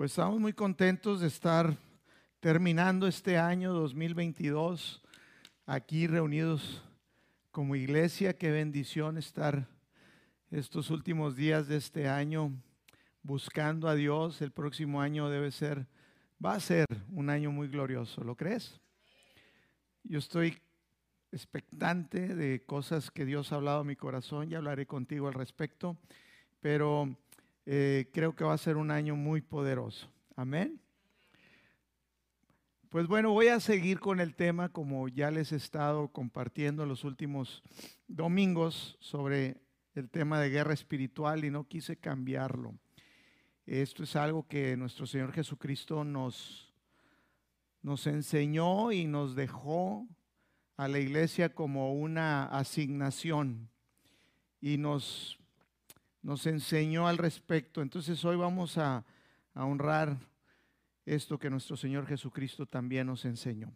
Pues estamos muy contentos de estar terminando este año 2022 aquí reunidos como iglesia. Qué bendición estar estos últimos días de este año buscando a Dios. El próximo año debe ser, va a ser un año muy glorioso. ¿Lo crees? Yo estoy expectante de cosas que Dios ha hablado a mi corazón y hablaré contigo al respecto, pero eh, creo que va a ser un año muy poderoso. Amén. Pues bueno, voy a seguir con el tema como ya les he estado compartiendo los últimos domingos sobre el tema de guerra espiritual y no quise cambiarlo. Esto es algo que nuestro Señor Jesucristo nos, nos enseñó y nos dejó a la iglesia como una asignación y nos, nos enseñó al respecto. Entonces hoy vamos a, honrar esto que nuestro Señor Jesucristo también nos enseñó.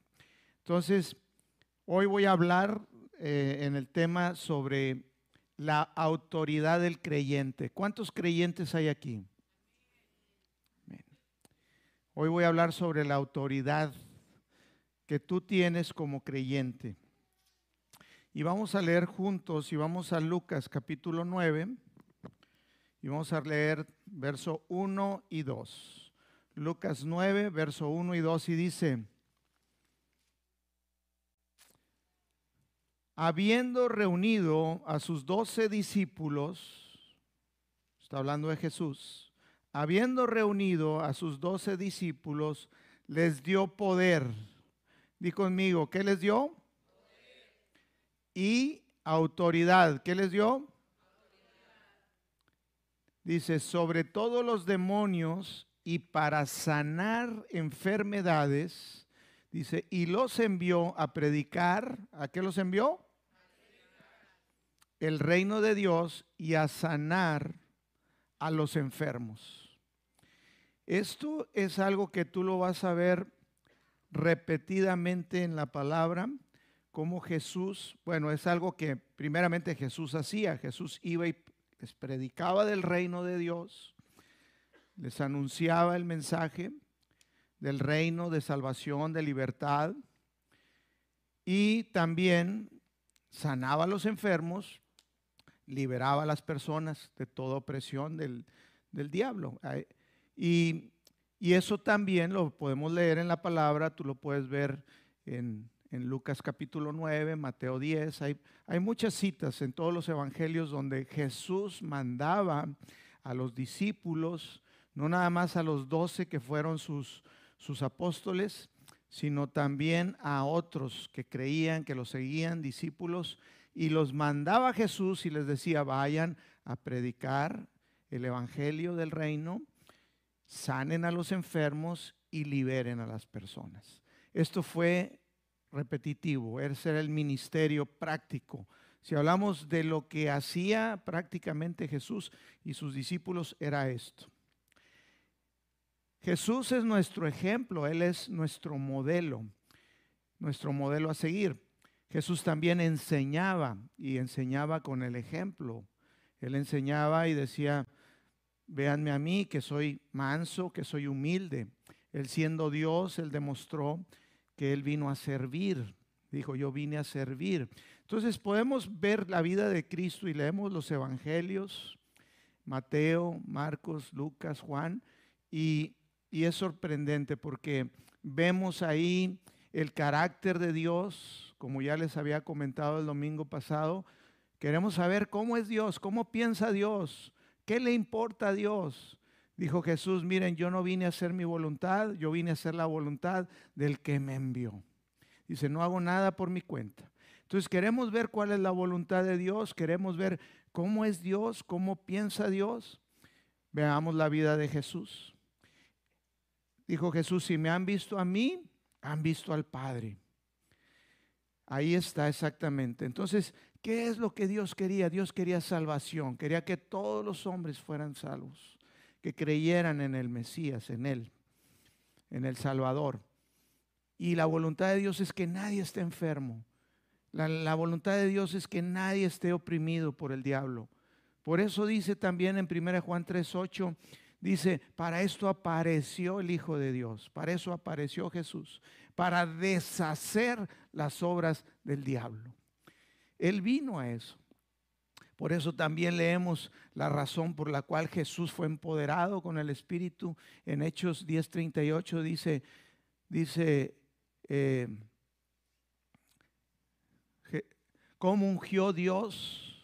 Entonces, hoy voy a hablar eh, en el tema sobre la autoridad del creyente. ¿Cuántos creyentes hay aquí? Hoy voy a hablar sobre la autoridad que tú tienes como creyente. Y vamos a leer juntos y vamos a Lucas capítulo 9 y vamos a leer verso 1 y 2. Lucas 9, verso 1 y 2 y dice, habiendo reunido a sus doce discípulos, está hablando de Jesús, habiendo reunido a sus doce discípulos, les dio poder Di conmigo, ¿qué les dio? Y autoridad. ¿Qué les dio? Dice, sobre todos los demonios y para sanar enfermedades, dice, y los envió a predicar. ¿A qué los envió? El reino de Dios y a sanar a los enfermos. Esto es algo que tú lo vas a ver repetidamente en la palabra como Jesús, bueno, es algo que primeramente Jesús hacía. Jesús iba y les predicaba del reino de Dios, les anunciaba el mensaje del reino de salvación, de libertad, y también sanaba a los enfermos, liberaba a las personas de toda opresión del, del diablo. Y y eso también lo podemos leer en la palabra, tú lo puedes ver en, Lucas capítulo 9, Mateo 10. Hay, hay muchas citas en todos los evangelios donde Jesús mandaba a los discípulos, no nada más a los doce que fueron sus, sus apóstoles, sino también a otros que creían, que los seguían, discípulos, y los mandaba Jesús y les decía, vayan a predicar el Evangelio del reino sanen a los enfermos y liberen a las personas. Esto fue repetitivo, ese era el ministerio práctico. Si hablamos de lo que hacía prácticamente Jesús y sus discípulos, era esto. Jesús es nuestro ejemplo, Él es nuestro modelo, nuestro modelo a seguir. Jesús también enseñaba y enseñaba con el ejemplo. Él enseñaba y decía, Véanme a mí, que soy manso, que soy humilde. Él siendo Dios, Él demostró que Él vino a servir. Dijo, yo vine a servir. Entonces podemos ver la vida de Cristo y leemos los evangelios, Mateo, Marcos, Lucas, Juan, y, y es sorprendente porque vemos ahí el carácter de Dios, como ya les había comentado el domingo pasado. Queremos saber cómo es Dios, cómo piensa Dios, ¿Qué le importa a Dios? Dijo Jesús, miren, yo no vine a hacer mi voluntad, yo vine a hacer la voluntad del que me envió. Dice, no hago nada por mi cuenta. Entonces queremos ver cuál es la voluntad de Dios, queremos ver cómo es Dios, cómo piensa Dios. Veamos la vida de Jesús. Dijo Jesús, si me han visto a mí, han visto al Padre. Ahí está exactamente. Entonces, ¿Qué es lo que Dios quería? Dios quería salvación, quería que todos los hombres fueran salvos, que creyeran en el Mesías, en Él, en el Salvador. Y la voluntad de Dios es que nadie esté enfermo. La, voluntad de Dios es que nadie esté oprimido por el diablo. Por eso dice también en 1 Juan 3:8, Dice, para esto apareció el Hijo de Dios, para eso apareció Jesús, para deshacer las obras del diablo. Él vino a eso. Por eso también leemos la razón por la cual Jesús fue empoderado con el Espíritu. En Hechos 10:38 dice, dice, eh, cómo ungió Dios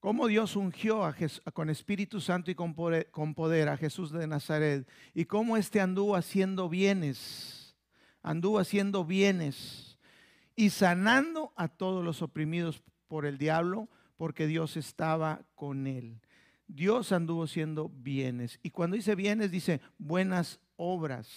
cómo Dios ungió con Espíritu Santo y con poder, con poder, a Jesús de Nazaret y cómo éste anduvo haciendo bienes, anduvo haciendo bienes y sanando a todos los oprimidos por el diablo, porque Dios estaba con él. Dios anduvo haciendo bienes. Y cuando dice bienes, dice buenas obras.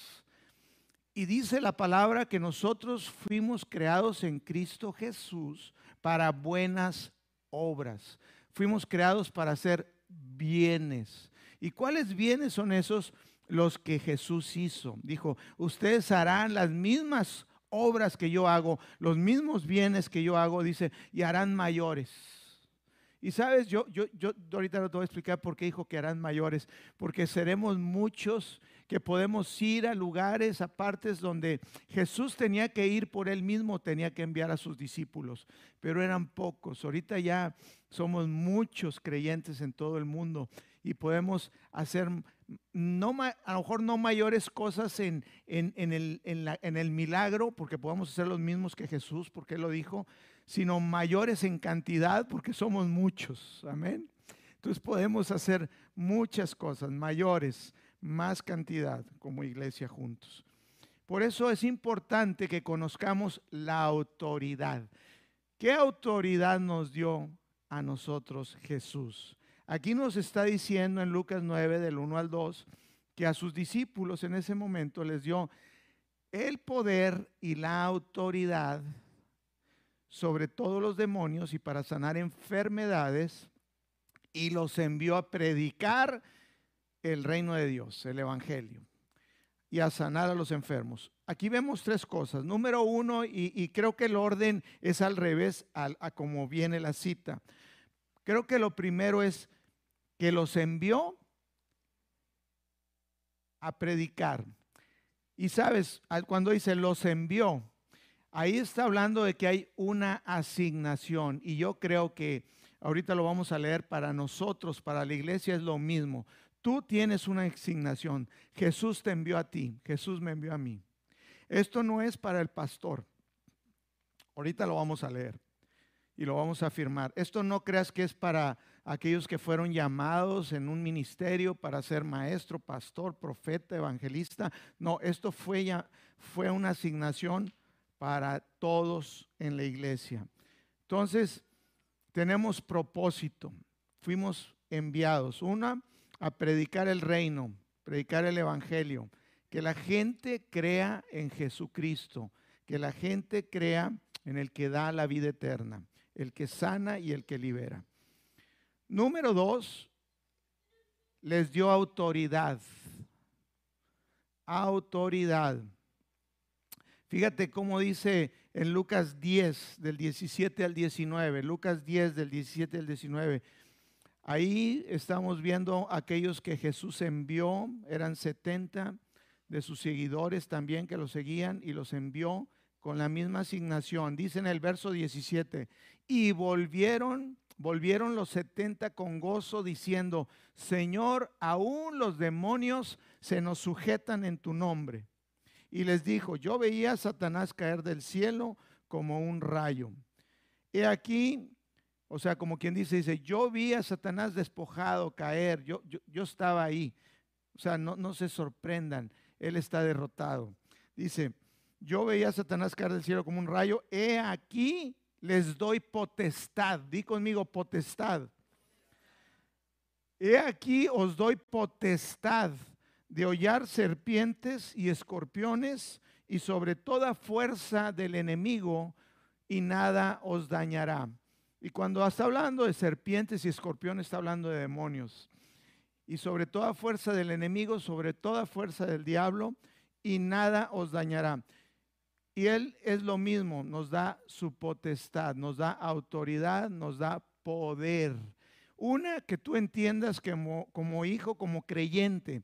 Y dice la palabra que nosotros fuimos creados en Cristo Jesús para buenas obras. Fuimos creados para hacer bienes. ¿Y cuáles bienes son esos? Los que Jesús hizo. Dijo, ustedes harán las mismas obras que yo hago, los mismos bienes que yo hago, dice, y harán mayores. Y sabes, yo, yo, yo ahorita no te voy a explicar por qué dijo que harán mayores, porque seremos muchos que podemos ir a lugares, a partes donde Jesús tenía que ir por él mismo, tenía que enviar a sus discípulos, pero eran pocos. Ahorita ya somos muchos creyentes en todo el mundo y podemos hacer, no, a lo mejor no mayores cosas en, en, el, en, el milagro, porque podemos hacer los mismos que Jesús, porque Él lo dijo, sino mayores en cantidad, porque somos muchos. Amén. Entonces podemos hacer muchas cosas, mayores, más cantidad como iglesia juntos. Por eso es importante que conozcamos la autoridad. ¿Qué autoridad nos dio a nosotros Jesús? Aquí nos está diciendo en Lucas 9 del 1 al 2 que a sus discípulos en ese momento les dio el poder y la autoridad sobre todos los demonios y para sanar enfermedades y los envió a predicar el reino de Dios, el Evangelio, y a sanar a los enfermos. Aquí vemos tres cosas. Número uno, y, creo que el orden es al revés a, a como viene la cita. Creo que lo primero es que los envió a predicar. Y sabes, cuando dice los envió, ahí está hablando de que hay una asignación. Y yo creo que ahorita lo vamos a leer para nosotros, para la iglesia es lo mismo. Tú tienes una asignación. Jesús te envió a ti, Jesús me envió a mí. Esto no es para el pastor. Ahorita lo vamos a leer y lo vamos a afirmar. Esto no creas que es para aquellos que fueron llamados en un ministerio para ser maestro, pastor, profeta, evangelista. No, esto fue, ya, fue una asignación para todos en la iglesia. Entonces, tenemos propósito. Fuimos enviados. Una, a predicar el reino, predicar el evangelio, que la gente crea en Jesucristo, que la gente crea en el que da la vida eterna, el que sana y el que libera. Número dos, les dio autoridad. Autoridad. Fíjate cómo dice en Lucas 10, del 17 al 19, Lucas 10, del 17 al 19. Ahí estamos viendo aquellos que Jesús envió, eran 70 de sus seguidores también que los seguían y los envió con la misma asignación. Dice en el verso 17, y volvieron, volvieron los 70 con gozo diciendo, Señor, aún los demonios se nos sujetan en tu nombre. Y les dijo, yo veía a Satanás caer del cielo como un rayo. He aquí, o sea, como quien dice, dice, yo vi a Satanás despojado, caer, yo, yo, estaba ahí. O sea, no, no se sorprendan, él está derrotado. Dice, yo veía a Satanás caer del cielo como un rayo, he aquí les doy potestad. Di conmigo potestad. He aquí os doy potestad de hollar serpientes y escorpiones y sobre toda fuerza del enemigo y nada os dañará. Y cuando está hablando de serpientes y escorpiones, está hablando de demonios. Y sobre toda fuerza del enemigo, sobre toda fuerza del diablo, y nada os dañará. Y Él es lo mismo, nos da su potestad, nos da autoridad, nos da poder. Una, que tú entiendas que como, hijo, como creyente,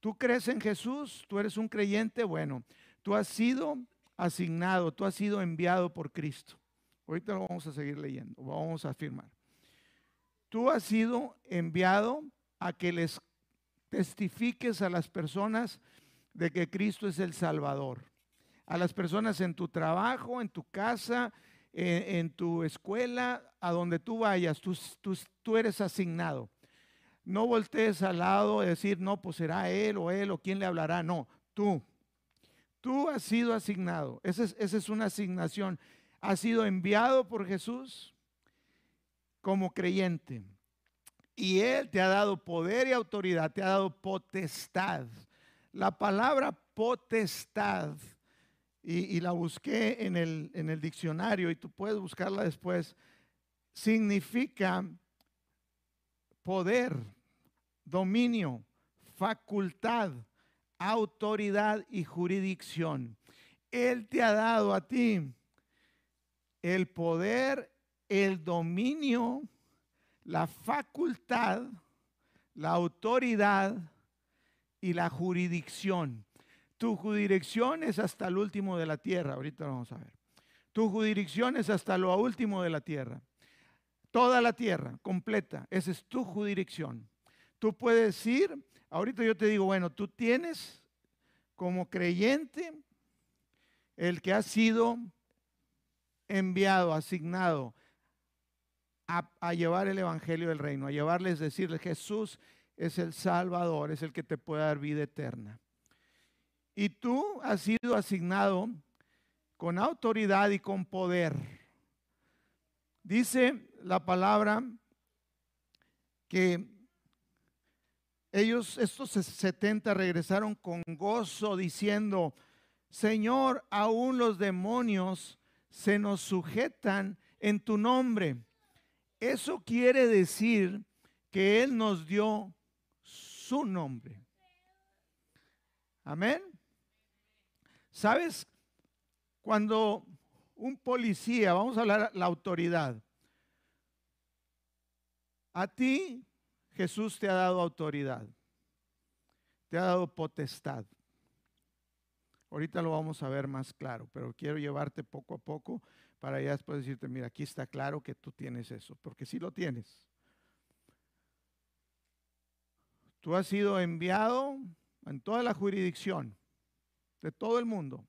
tú crees en Jesús, tú eres un creyente, bueno, tú has sido asignado, tú has sido enviado por Cristo. Ahorita lo vamos a seguir leyendo, vamos a afirmar. Tú has sido enviado a que les testifiques a las personas de que Cristo es el Salvador. A las personas en tu trabajo, en tu casa, en, tu escuela, a donde tú vayas, tú, eres asignado. No voltees al lado y decir, no, pues será él o él o quién le hablará. No, tú. Tú has sido asignado. Esa es, esa es una asignación. Has sido enviado por Jesús como creyente. Y Él te ha dado poder y autoridad, te ha dado potestad. La palabra potestad, y, la busqué en el, en el diccionario y tú puedes buscarla después, significa poder, dominio, facultad, autoridad y jurisdicción. Él te ha dado a ti el poder, el dominio, la facultad, la autoridad y la jurisdicción. Tu jurisdicción es hasta el último de la tierra, ahorita lo vamos a ver. Tu jurisdicción es hasta lo último de la tierra. Toda la tierra completa, esa es tu jurisdicción. Tú puedes ir, ahorita yo te digo, bueno, tú tienes como creyente el que ha sido enviado, asignado a, llevar el Evangelio del Reino, a llevarles, decirles, Jesús es el Salvador, es el que te puede dar vida eterna. Y tú has sido asignado con autoridad y con poder. Dice la palabra que ellos, estos 70, regresaron con gozo diciendo, Señor, aún los demonios se nos sujetan en tu nombre. Eso quiere decir que Él nos dio su nombre. Amén. ¿Sabes? Cuando un policía, vamos a hablar la autoridad, a ti Jesús te ha dado autoridad, te ha dado potestad. Ahorita lo vamos a ver más claro, pero quiero llevarte poco a poco para ya después decirte, mira, aquí está claro que tú tienes eso, porque sí lo tienes. Tú has sido enviado en toda la jurisdicción de todo el mundo,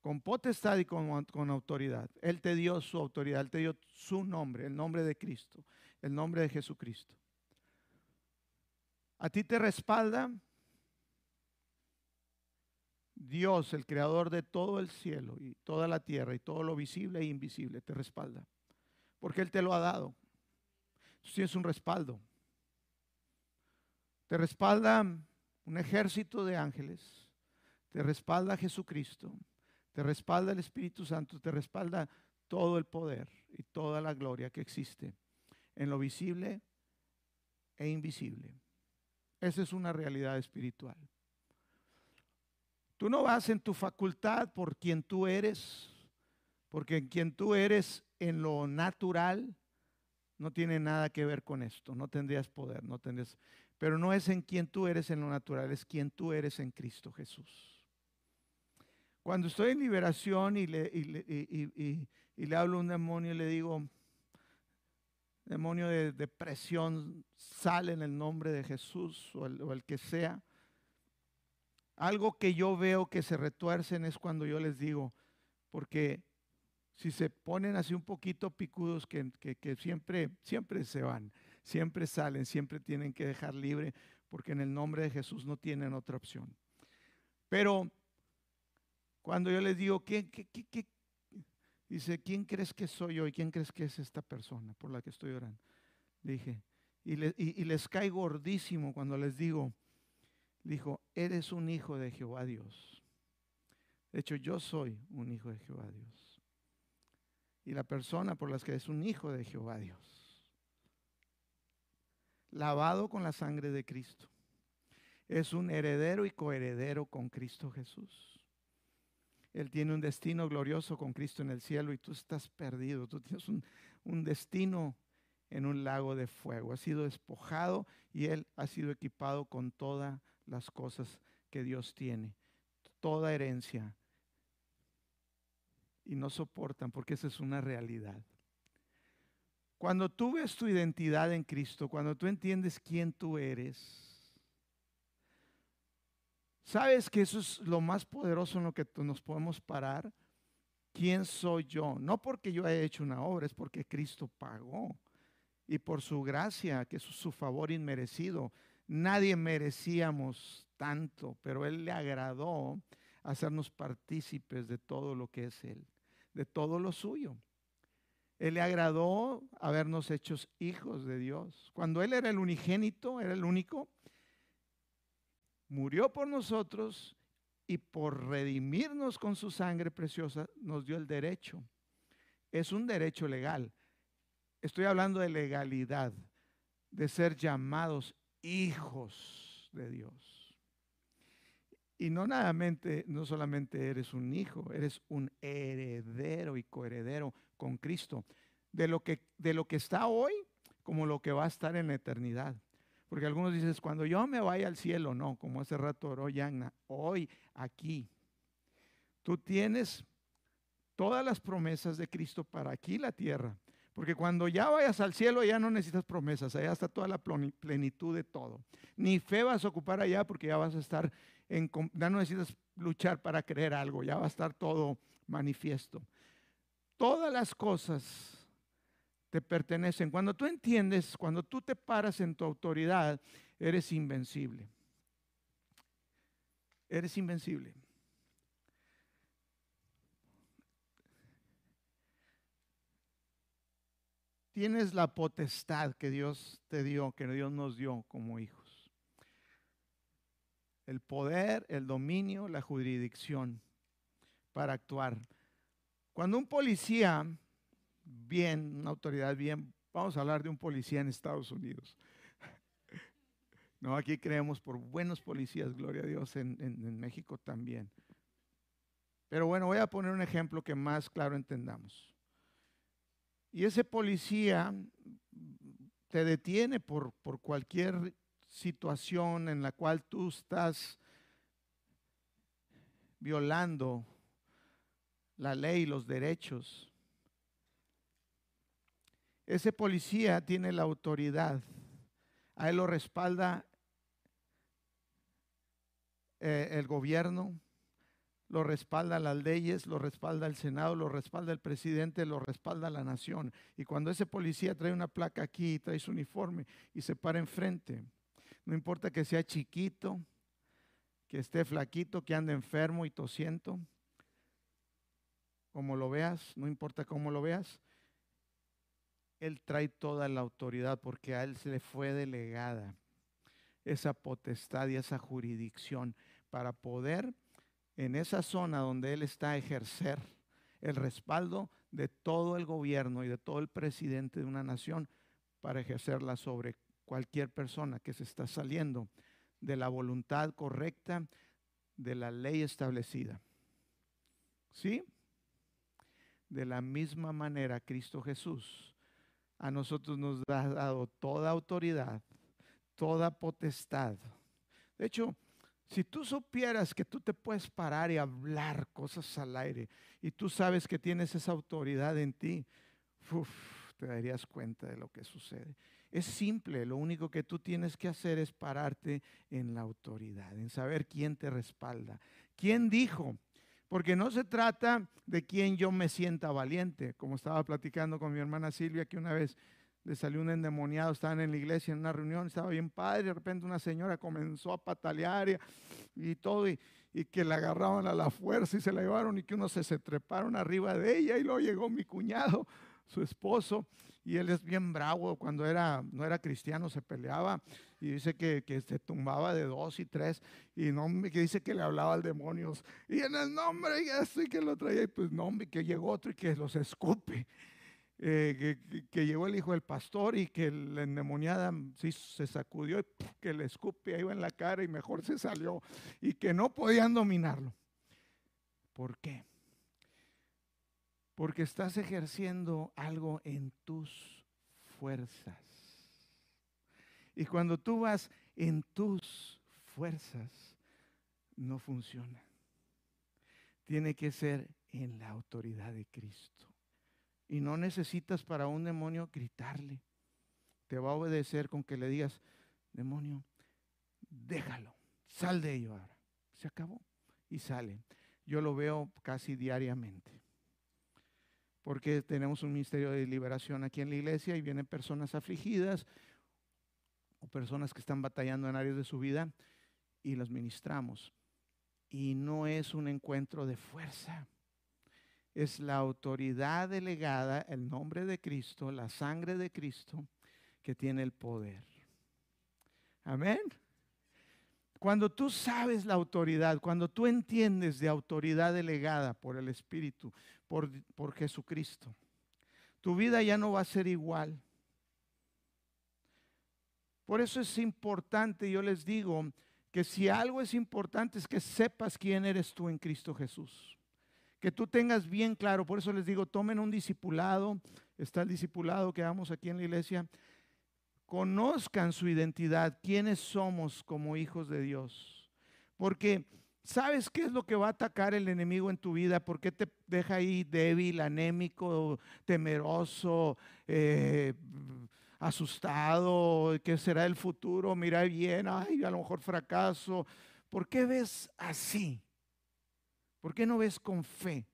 con potestad y con, con, autoridad. Él te dio su autoridad, Él te dio su nombre, el nombre de Cristo, el nombre de Jesucristo. A ti te respalda Dios, el creador de todo el cielo y toda la tierra y todo lo visible e invisible, te respalda. Porque Él te lo ha dado. Tú tienes un respaldo. Te respalda un ejército de ángeles. Te respalda Jesucristo. Te respalda el Espíritu Santo. Te respalda todo el poder y toda la gloria que existe en lo visible e invisible. Esa es una realidad espiritual. Tú no vas en tu facultad por quien tú eres, porque en quien tú eres en lo natural no tiene nada que ver con esto, no tendrías poder, no tendrías, pero no es en quien tú eres en lo natural, es quien tú eres en Cristo Jesús. Cuando estoy en liberación y le, hablo a un demonio y le digo, demonio de depresión, sale en el nombre de Jesús o el, que sea, algo que yo veo que se retuercen es cuando yo les digo, porque si se ponen así un poquito picudos que, siempre, siempre se van, siempre salen, siempre tienen que dejar libre, porque en el nombre de Jesús no tienen otra opción. Pero cuando yo les digo, ¿qué, Dice, ¿quién crees que soy yo y quién crees que es esta persona por la que estoy orando? Dije, y, y les cae gordísimo cuando les digo, dijo, eres un hijo de Jehová Dios. De hecho, yo soy un hijo de Jehová Dios. Y la persona por la que es un hijo de Jehová Dios. Lavado con la sangre de Cristo. Es un heredero y coheredero con Cristo Jesús. Él tiene un destino glorioso con Cristo en el cielo y tú estás perdido. Tú tienes un, destino en un lago de fuego. Ha sido despojado y él ha sido equipado con todas las cosas que Dios tiene, toda herencia. Y no soportan porque esa es una realidad. Cuando tú ves tu identidad en Cristo, cuando tú entiendes quién tú eres, sabes que eso es lo más poderoso en lo que nos podemos parar. ¿Quién soy yo? No porque yo haya hecho una obra, es porque Cristo pagó. Y por su gracia, que es su favor inmerecido. Nadie merecíamos tanto, pero Él le agradó hacernos partícipes de todo lo que es Él, de todo lo suyo. Él le agradó habernos hechos hijos de Dios. Cuando Él era el unigénito, era el único, murió por nosotros y por redimirnos con su sangre preciosa nos dio el derecho. Es un derecho legal. Estoy hablando de legalidad, de ser llamados hijos de Dios. Y no, no solamente eres un hijo, eres un heredero y coheredero con Cristo, de lo que, de lo que está hoy como lo que va a estar en la eternidad. Porque algunos dicen, cuando yo me vaya al cielo, no, como hace rato oró Yagna, hoy, aquí. Tú tienes todas las promesas de Cristo para aquí la tierra. Porque cuando ya vayas al cielo ya no necesitas promesas, allá está toda la plenitud de todo. Ni fe vas a ocupar allá porque ya vas a estar en, ya no necesitas luchar para creer algo, ya va a estar todo manifiesto. Todas las cosas te pertenecen. Cuando tú entiendes, cuando tú te paras en tu autoridad, eres invencible. Eres invencible. Tienes la potestad que Dios te dio, que Dios nos dio como hijos. El poder, el dominio, la jurisdicción para actuar. Cuando un policía, bien, una autoridad bien, vamos a hablar de un policía en Estados Unidos. No, aquí creemos por buenos policías, gloria a Dios, en, en México también. Pero bueno, voy a poner un ejemplo que más claro entendamos. Y ese policía te detiene por, por, cualquier situación en la cual tú estás violando la ley, los derechos. Ese policía tiene la autoridad. A él lo respalda eh, el gobierno, lo respalda las leyes, lo respalda el Senado, lo respalda el presidente, lo respalda la nación. Y cuando ese policía trae una placa aquí, trae su uniforme y se para enfrente, no importa que sea chiquito, que esté flaquito, que ande enfermo y tosiento, como lo veas, no importa cómo lo veas, Él trae toda la autoridad porque a Él se le fue delegada esa potestad y esa jurisdicción para poder en esa zona donde Él está ejercer el respaldo de todo el gobierno y de todo el presidente de una nación para ejercerla sobre cualquier persona que se está saliendo de la voluntad correcta de la ley establecida. ¿Sí? De la misma manera, Cristo Jesús a nosotros nos ha dado toda autoridad, toda potestad. De hecho, si tú supieras que tú te puedes parar y hablar cosas al aire y tú sabes que tienes esa autoridad en ti, te darías cuenta de lo que sucede. Es simple, lo único que tú tienes que hacer es pararte en la autoridad, en saber quién te respalda. ¿Quién dijo? Porque no se trata de quién yo me sienta valiente, como estaba platicando con mi hermana Silvia, que una vez le salió un endemoniado, estaban en la iglesia en una reunión, estaba bien padre, de repente una señora comenzó a patalear y, todo, y, que la agarraban a la fuerza y se la llevaron y que unos se, se treparon arriba de ella y luego llegó mi cuñado, su esposo, y él es bien bravo, cuando era, no era cristiano se peleaba y dice que, se tumbaba de dos y tres y no, que dice que le hablaba al demonios y en el nombre y así que lo traía y pues no, que llegó otro y que los escupe. Eh, que, llegó el hijo del pastor y que la endemoniada sí, se sacudió y que le escupe ahí en la cara y mejor se salió y que no podían dominarlo. ¿Por qué? Porque estás ejerciendo algo en tus fuerzas. Y cuando tú vas en tus fuerzas, no funciona. Tiene que ser en la autoridad de Cristo. Y no necesitas para un demonio gritarle. Te va a obedecer con que le digas, demonio, déjalo, sal de ello ahora. Se acabó. Y sale. Yo lo veo casi diariamente. Porque tenemos un ministerio de liberación aquí en la iglesia y vienen personas afligidas o personas que están batallando en áreas de su vida y las ministramos. Y no es un encuentro de fuerza es la autoridad delegada, el nombre de Cristo, la sangre de Cristo, que tiene el poder. Amén. Cuando tú sabes la autoridad, cuando tú entiendes de autoridad delegada por el Espíritu, por, por Jesucristo, tu vida ya no va a ser igual. Por eso es importante, yo les digo, que si algo es importante es que sepas quién eres tú en Cristo Jesús que tú tengas bien claro, por eso les digo, tomen un discipulado, está el discipulado que damos aquí en la iglesia, conozcan su identidad, quiénes somos como hijos de Dios. Porque ¿sabes qué es lo que va a atacar el enemigo en tu vida? ¿Por qué te deja ahí débil, anémico, temeroso, eh, asustado? ¿Qué será el futuro? Mira bien, ay, a lo mejor fracaso. ¿Por qué ves así? ¿Por qué no ves con fe?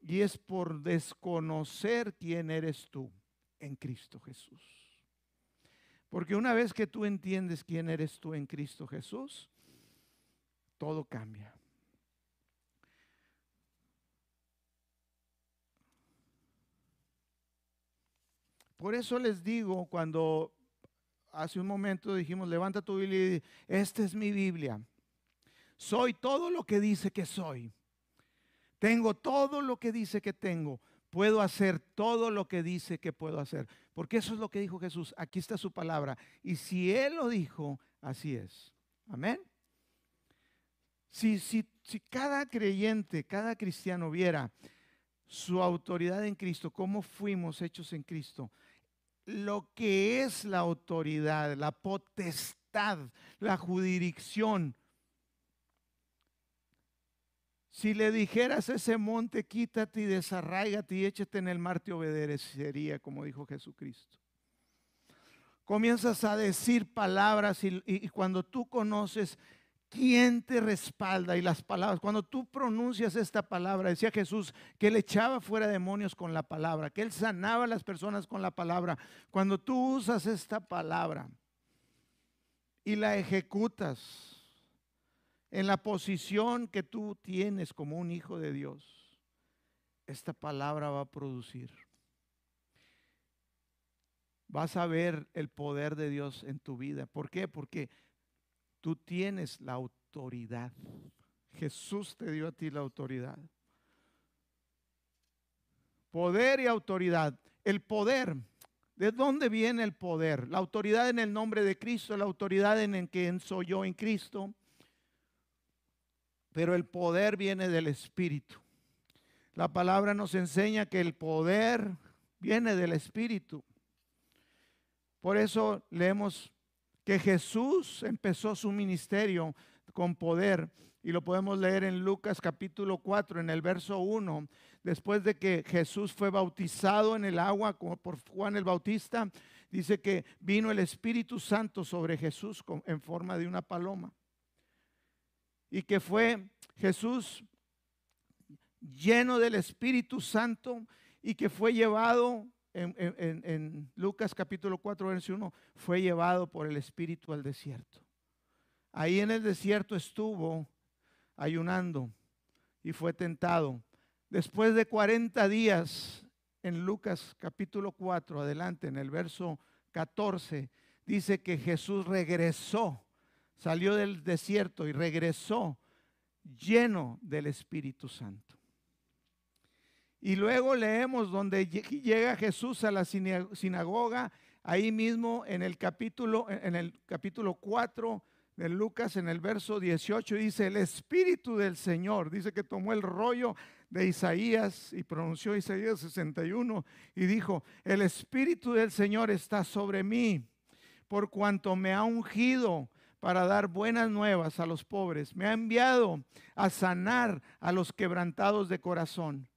Y es por desconocer quién eres tú en Cristo Jesús. Porque una vez que tú entiendes quién eres tú en Cristo Jesús, todo cambia. Por eso les digo, cuando hace un momento dijimos, levanta tu Biblia y esta es mi Biblia. Soy todo lo que dice que soy. Tengo todo lo que dice que tengo. Puedo hacer todo lo que dice que puedo hacer. Porque eso es lo que dijo Jesús. Aquí está su palabra. Y si Él lo dijo, así es. Amén. Si, si, si cada creyente, cada cristiano viera su autoridad en Cristo, cómo fuimos hechos en Cristo, lo que es la autoridad, la potestad, la jurisdicción, si le dijeras a ese monte, quítate y desarraigate y échate en el mar, te obedecería, como dijo Jesucristo. Comienzas a decir palabras y cuando tú conoces quién te respalda y las palabras, cuando tú pronuncias esta palabra, decía Jesús que él echaba fuera demonios con la palabra, que él sanaba a las personas con la palabra. Cuando tú usas esta palabra y la ejecutas, en la posición que tú tienes como un hijo de Dios, esta palabra va a producir. Vas a ver el poder de Dios en tu vida. ¿Por qué? Porque tú tienes la autoridad. Jesús te dio a ti la autoridad. Poder y autoridad. El poder. ¿De dónde viene el poder? La autoridad en el nombre de Cristo, la autoridad en el que soy yo en Cristo pero el poder viene del Espíritu. La palabra nos enseña que el poder viene del Espíritu. Por eso leemos que Jesús empezó su ministerio con poder y lo podemos leer en Lucas capítulo 4 en el verso 1. Después de que Jesús fue bautizado en el agua por Juan el Bautista, dice que vino el Espíritu Santo sobre Jesús en forma de una paloma y que fue Jesús lleno del Espíritu Santo y que fue llevado en, Lucas capítulo 4, verso 1, fue llevado por el Espíritu al desierto. Ahí en el desierto estuvo ayunando y fue tentado. Después de 40 días, en Lucas capítulo 4, adelante, en el verso 14, dice que Jesús regresó salió del desierto y regresó lleno del Espíritu Santo. Y luego leemos donde llega Jesús a la sinagoga, ahí mismo en el capítulo, en el capítulo 4, de Lucas en el verso 18 dice, el Espíritu del Señor, dice que tomó el rollo de Isaías y pronunció Isaías 61 y dijo, el Espíritu del Señor está sobre mí, por cuanto me ha ungido para dar buenas nuevas a los pobres, me ha enviado a sanar a los quebrantados de corazón,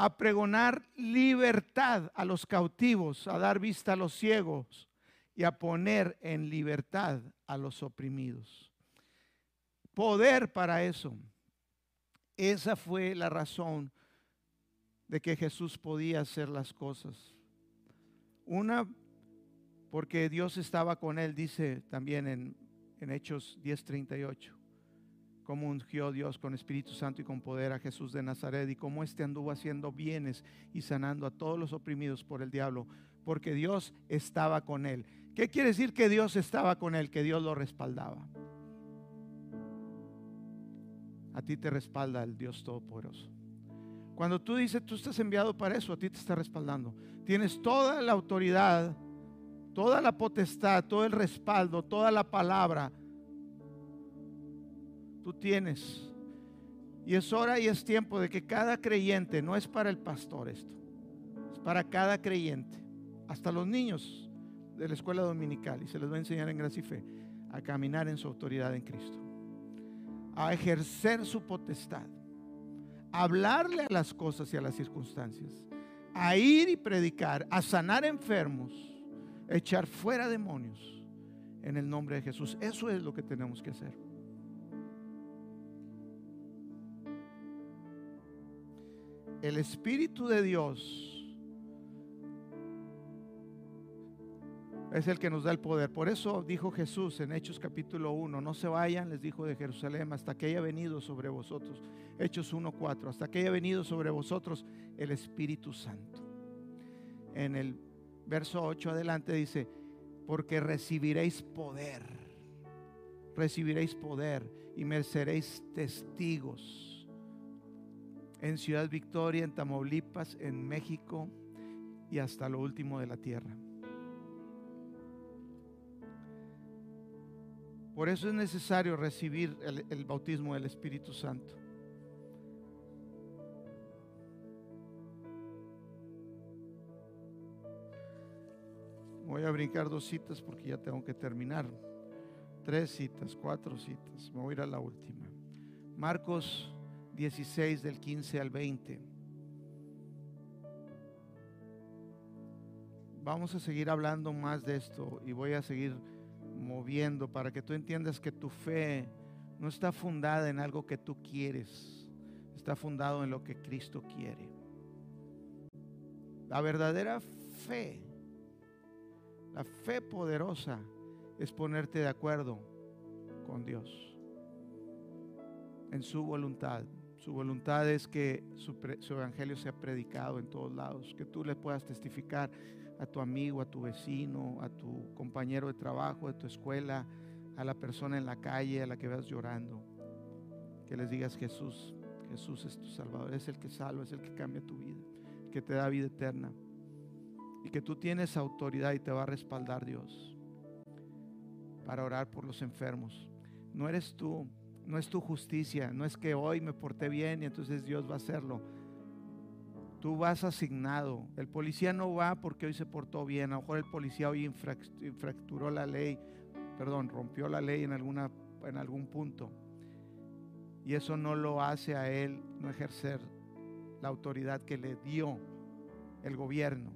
a pregonar libertad a los cautivos, a dar vista a los ciegos y a poner en libertad a los oprimidos. Poder para eso. Esa fue la razón de que Jesús podía hacer las cosas. Una, porque Dios estaba con él, dice también en, en Hechos 10:38, cómo ungió Dios con Espíritu Santo y con poder a Jesús de Nazaret y cómo éste anduvo haciendo bienes y sanando a todos los oprimidos por el diablo, porque Dios estaba con él. ¿Qué quiere decir que Dios estaba con él? Que Dios lo respaldaba. A ti te respalda el Dios Todopoderoso. Cuando tú dices, tú estás enviado para eso, a ti te está respaldando. Tienes toda la autoridad, toda la potestad, todo el respaldo, toda la palabra. Tú tienes. Y es hora y es tiempo de que cada creyente, no es para el pastor esto, es para cada creyente, hasta los niños de la escuela dominical, y se les va a enseñar en gracia y fe, a caminar en su autoridad en Cristo a ejercer su potestad, a hablarle a las cosas y a las circunstancias, a ir y predicar, a sanar enfermos, a echar fuera demonios en el nombre de Jesús. Eso es lo que tenemos que hacer. El Espíritu de Dios es el que nos da el poder. Por eso dijo Jesús en Hechos capítulo 1, no se vayan, les dijo de Jerusalén, hasta que haya venido sobre vosotros. Hechos 1.4, hasta que haya venido sobre vosotros el Espíritu Santo. En el verso 8 adelante dice, porque recibiréis poder, recibiréis poder y me seréis testigos en Ciudad Victoria, en Tamaulipas, en México y hasta lo último de la tierra. Por eso es necesario recibir el, bautismo del Espíritu Santo. Voy a brincar dos citas porque ya tengo que terminar. Tres citas, cuatro citas. Me voy a ir a la última. Marcos 16 del 15 al 20. Vamos a seguir hablando más de esto y voy a seguir moviendo para que tú entiendas que tu fe no está fundada en algo que tú quieres, está fundado en lo que Cristo quiere. La verdadera fe, la fe poderosa es ponerte de acuerdo con Dios en su voluntad. Su voluntad es que su, evangelio sea predicado en todos lados, que tú le puedas testificar a tu amigo, a tu vecino, a tu compañero de trabajo, de tu escuela, a la persona en la calle a la que veas llorando. Que les digas Jesús, Jesús es tu Salvador, es el que salva, es el que cambia tu vida, que te da vida eterna. Y que tú tienes autoridad y te va a respaldar Dios para orar por los enfermos. No eres tú, no es tu justicia, no es que hoy me porté bien y entonces Dios va a hacerlo Tú vas asignado. El policía no va porque hoy se portó bien. A lo mejor el policía hoy infracturó la ley, perdón, rompió la ley en, alguna, en algún punto. Y eso no lo hace a él no ejercer la autoridad que le dio el gobierno.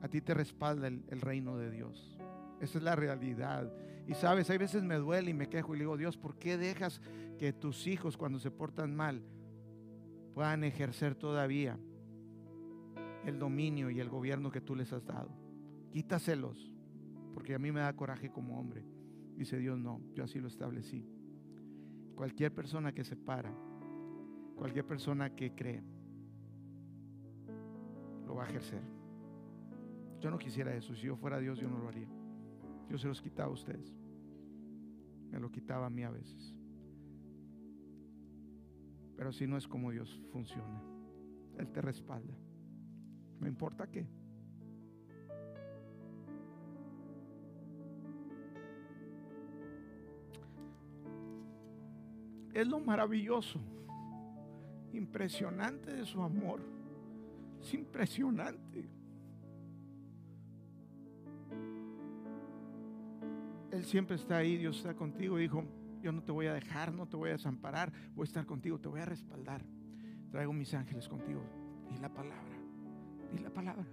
A ti te respalda el, el reino de Dios. Esa es la realidad. Y sabes, hay veces me duele y me quejo y le digo, Dios, ¿por qué dejas que tus hijos cuando se portan mal puedan ejercer todavía el dominio y el gobierno que tú les has dado. Quítaselos, porque a mí me da coraje como hombre. Dice Dios, no, yo así lo establecí. Cualquier persona que se para, cualquier persona que cree, lo va a ejercer. Yo no quisiera eso. Si yo fuera Dios, yo no lo haría. Yo se los quitaba a ustedes. Me lo quitaba a mí a veces. Pero si no es como Dios funciona, Él te respalda. No importa qué. Es lo maravilloso, impresionante de su amor. Es impresionante. Él siempre está ahí, Dios está contigo. Dijo, yo no te voy a dejar, no te voy a desamparar, voy a estar contigo, te voy a respaldar. Traigo mis ángeles contigo. Y la palabra, y la palabra.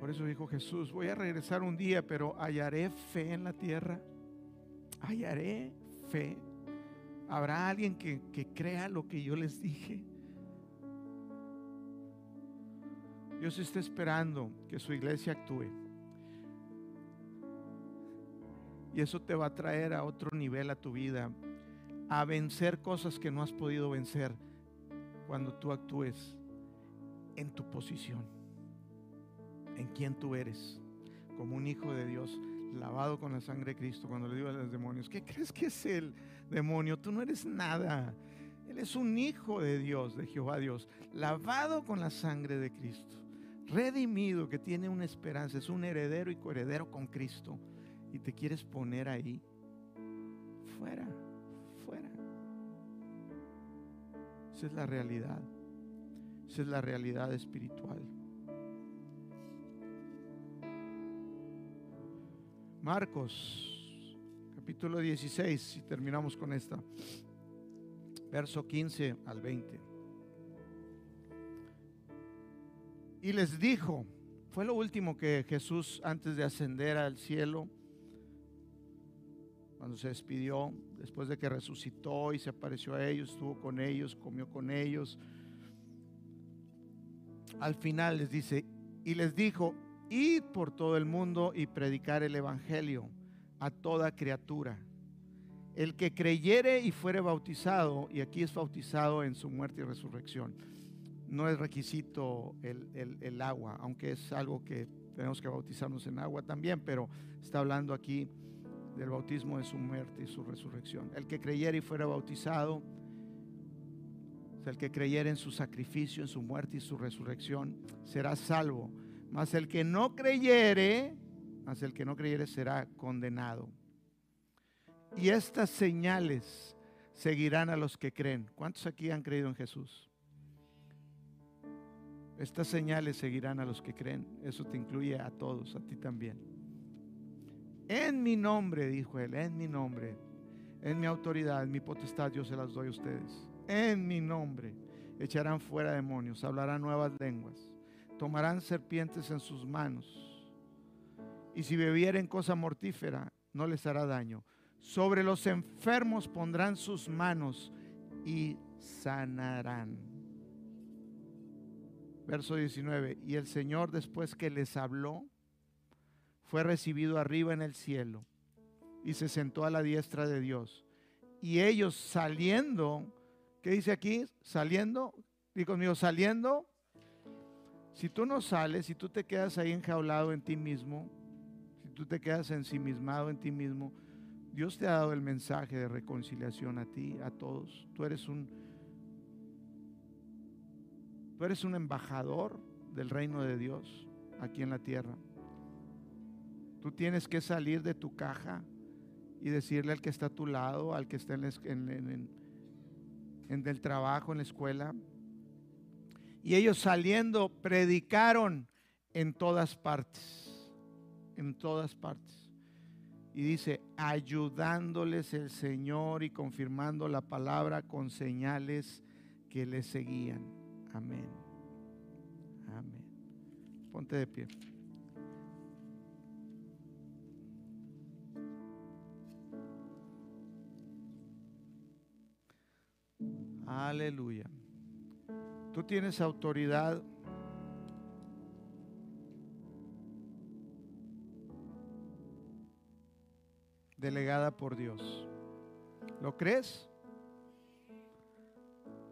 Por eso dijo Jesús, voy a regresar un día, pero hallaré fe en la tierra. Hallaré fe. ¿Habrá alguien que, que crea lo que yo les dije? Dios está esperando que su iglesia actúe. Y eso te va a traer a otro nivel a tu vida, a vencer cosas que no has podido vencer cuando tú actúes en tu posición, en quien tú eres, como un hijo de Dios, lavado con la sangre de Cristo. Cuando le digo a los demonios, ¿qué crees que es el demonio? Tú no eres nada. Él es un hijo de Dios, de Jehová Dios, lavado con la sangre de Cristo redimido, que tiene una esperanza, es un heredero y coheredero con Cristo, y te quieres poner ahí, fuera, fuera. Esa es la realidad. Esa es la realidad espiritual. Marcos, capítulo 16, y terminamos con esta, verso 15 al 20. Y les dijo, fue lo último que Jesús antes de ascender al cielo, cuando se despidió, después de que resucitó y se apareció a ellos, estuvo con ellos, comió con ellos. Al final les dice, y les dijo, id por todo el mundo y predicar el Evangelio a toda criatura. El que creyere y fuere bautizado, y aquí es bautizado en su muerte y resurrección no es requisito el, agua, aunque es algo que tenemos que bautizarnos en agua también, pero está hablando aquí del bautismo de su muerte y su resurrección. El que creyere y fuera bautizado, el que creyere en su sacrificio, en su muerte y su resurrección, será salvo. Mas el que no creyere, mas el que no creyere será condenado. Y estas señales seguirán a los que creen. ¿Cuántos aquí han creído en Jesús? Estas señales seguirán a los que creen. Eso te incluye a todos, a ti también. En mi nombre, dijo él, en mi nombre, en mi autoridad, en mi potestad, yo se las doy a ustedes. En mi nombre echarán fuera demonios, hablarán nuevas lenguas, tomarán serpientes en sus manos. Y si bebieren cosa mortífera, no les hará daño. Sobre los enfermos pondrán sus manos y sanarán verso 19, y el Señor después que les habló, fue recibido arriba en el cielo y se sentó a la diestra de Dios. Y ellos saliendo, ¿qué dice aquí? Saliendo, y conmigo, saliendo. Si tú no sales, si tú te quedas ahí enjaulado en ti mismo, si tú te quedas ensimismado en ti mismo, Dios te ha dado el mensaje de reconciliación a ti, a todos. Tú eres un Tú eres un embajador del reino de Dios aquí en la tierra. Tú tienes que salir de tu caja y decirle al que está a tu lado, al que está en, el trabajo, en la escuela. Y ellos saliendo predicaron en todas partes, en todas partes. Y dice, ayudándoles el Señor y confirmando la palabra con señales que les seguían. Amén. Amén. Ponte de pie. Aleluya. Tú tienes autoridad. delegada por Dios. ¿Lo crees?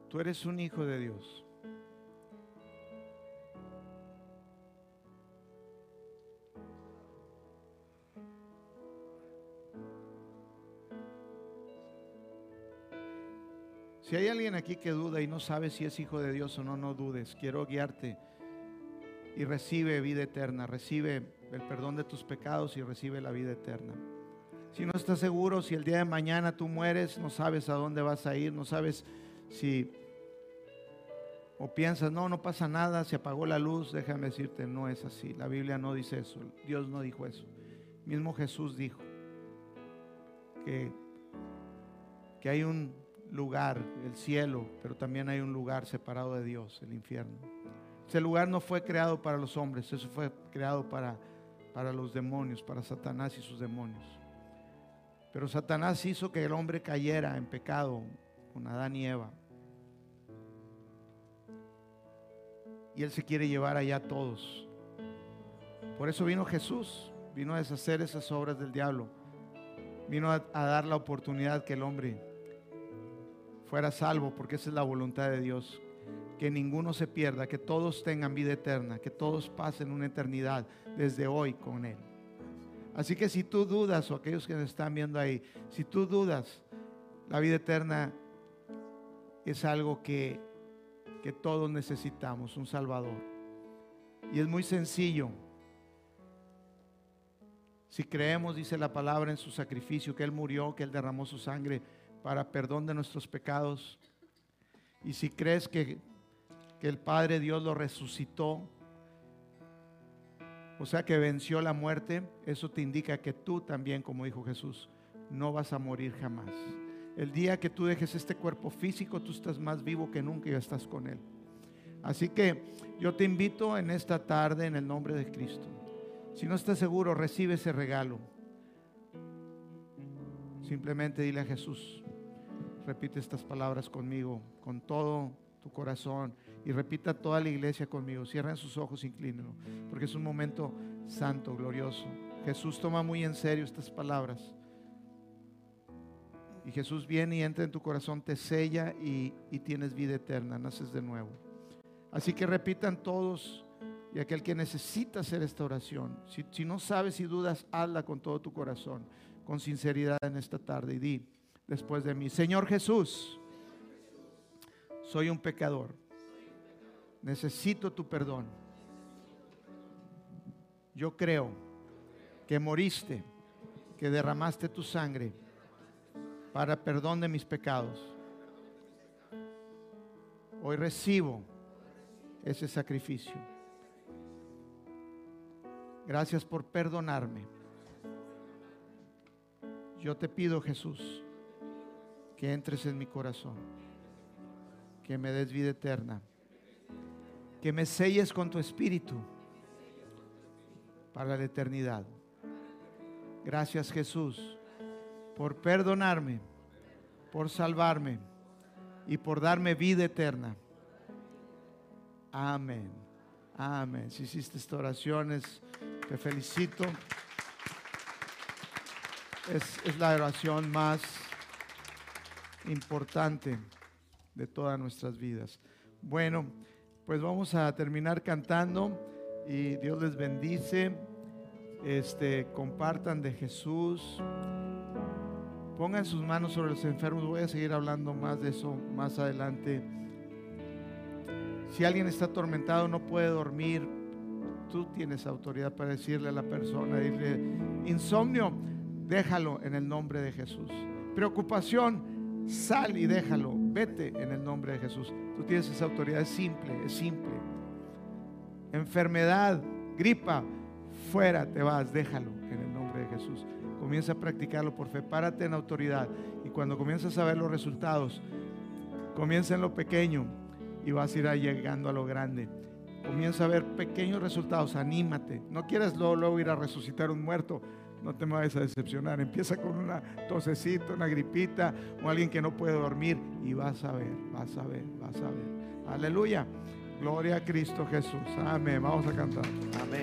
Tú eres un hijo de Dios. Si hay alguien aquí que duda y no sabe si es hijo de Dios o no, no dudes. Quiero guiarte y recibe vida eterna, recibe el perdón de tus pecados y recibe la vida eterna. Si no estás seguro, si el día de mañana tú mueres, no sabes a dónde vas a ir, no sabes si o piensas, no, no pasa nada, se apagó la luz, déjame decirte, no es así. La Biblia no dice eso, Dios no dijo eso. Mismo Jesús dijo que, que hay un lugar, el cielo, pero también hay un lugar separado de Dios, el infierno. Ese lugar no fue creado para los hombres, eso fue creado para, para los demonios, para Satanás y sus demonios. Pero Satanás hizo que el hombre cayera en pecado con Adán y Eva. Y Él se quiere llevar allá a todos. Por eso vino Jesús, vino a deshacer esas obras del diablo. Vino a, a dar la oportunidad que el hombre fuera salvo, porque esa es la voluntad de Dios. Que ninguno se pierda, que todos tengan vida eterna, que todos pasen una eternidad desde hoy con Él. Así que si tú dudas, o aquellos que nos están viendo ahí, si tú dudas, la vida eterna es algo que, que todos necesitamos, un Salvador. Y es muy sencillo. Si creemos, dice la palabra, en su sacrificio, que Él murió, que Él derramó su sangre para perdón de nuestros pecados. Y si crees que, que el Padre Dios lo resucitó, o sea que venció la muerte, eso te indica que tú también, como dijo Jesús, no vas a morir jamás. El día que tú dejes este cuerpo físico, tú estás más vivo que nunca y estás con Él. Así que yo te invito en esta tarde en el nombre de Cristo. Si no estás seguro, recibe ese regalo. Simplemente dile a Jesús, repite estas palabras conmigo, con todo tu corazón y repita toda la iglesia conmigo. Cierren sus ojos, inclínenlo, porque es un momento santo, glorioso. Jesús toma muy en serio estas palabras. Y Jesús viene y entra en tu corazón, te sella y, tienes vida eterna, naces de nuevo. Así que repitan todos y aquel que necesita hacer esta oración. Si, si no sabes y dudas, hazla con todo tu corazón, con sinceridad en esta tarde y di después de mí, Señor Jesús, soy un pecador, necesito tu perdón. Yo creo que moriste, que derramaste tu sangre para perdón de mis pecados. Hoy recibo ese sacrificio. Gracias por perdonarme. Yo te pido, Jesús, que entres en mi corazón, que me des vida eterna, que me selles con tu espíritu para la eternidad. Gracias, Jesús, por perdonarme, por salvarme y por darme vida eterna. Amén. Amén. Si hiciste estas oraciones, te felicito. Es, es, la oración más importante de todas nuestras vidas. Bueno, pues vamos a terminar cantando y Dios les bendice. Este, compartan de Jesús. Pongan sus manos sobre los enfermos. Voy a seguir hablando más de eso más adelante. Si alguien está atormentado, no puede dormir, tú tienes autoridad para decirle a la persona, dile, insomnio, déjalo en el nombre de Jesús. Preocupación, sal y déjalo, vete en el nombre de Jesús. Tú tienes esa autoridad, es simple, es simple. Enfermedad, gripa, fuera te vas, déjalo en el nombre de Jesús. Comienza a practicarlo por fe, párate en autoridad y cuando comienzas a ver los resultados, comienza en lo pequeño y vas a ir llegando a lo grande. Comienza a ver pequeños resultados, anímate. No quieres luego, luego, ir a resucitar un muerto, no te vayas a decepcionar. Empieza con una tosecita, una gripita o alguien que no puede dormir y vas a ver, vas a ver, vas a ver. Aleluya. Gloria a Cristo Jesús. Amén. Vamos a cantar. Amén.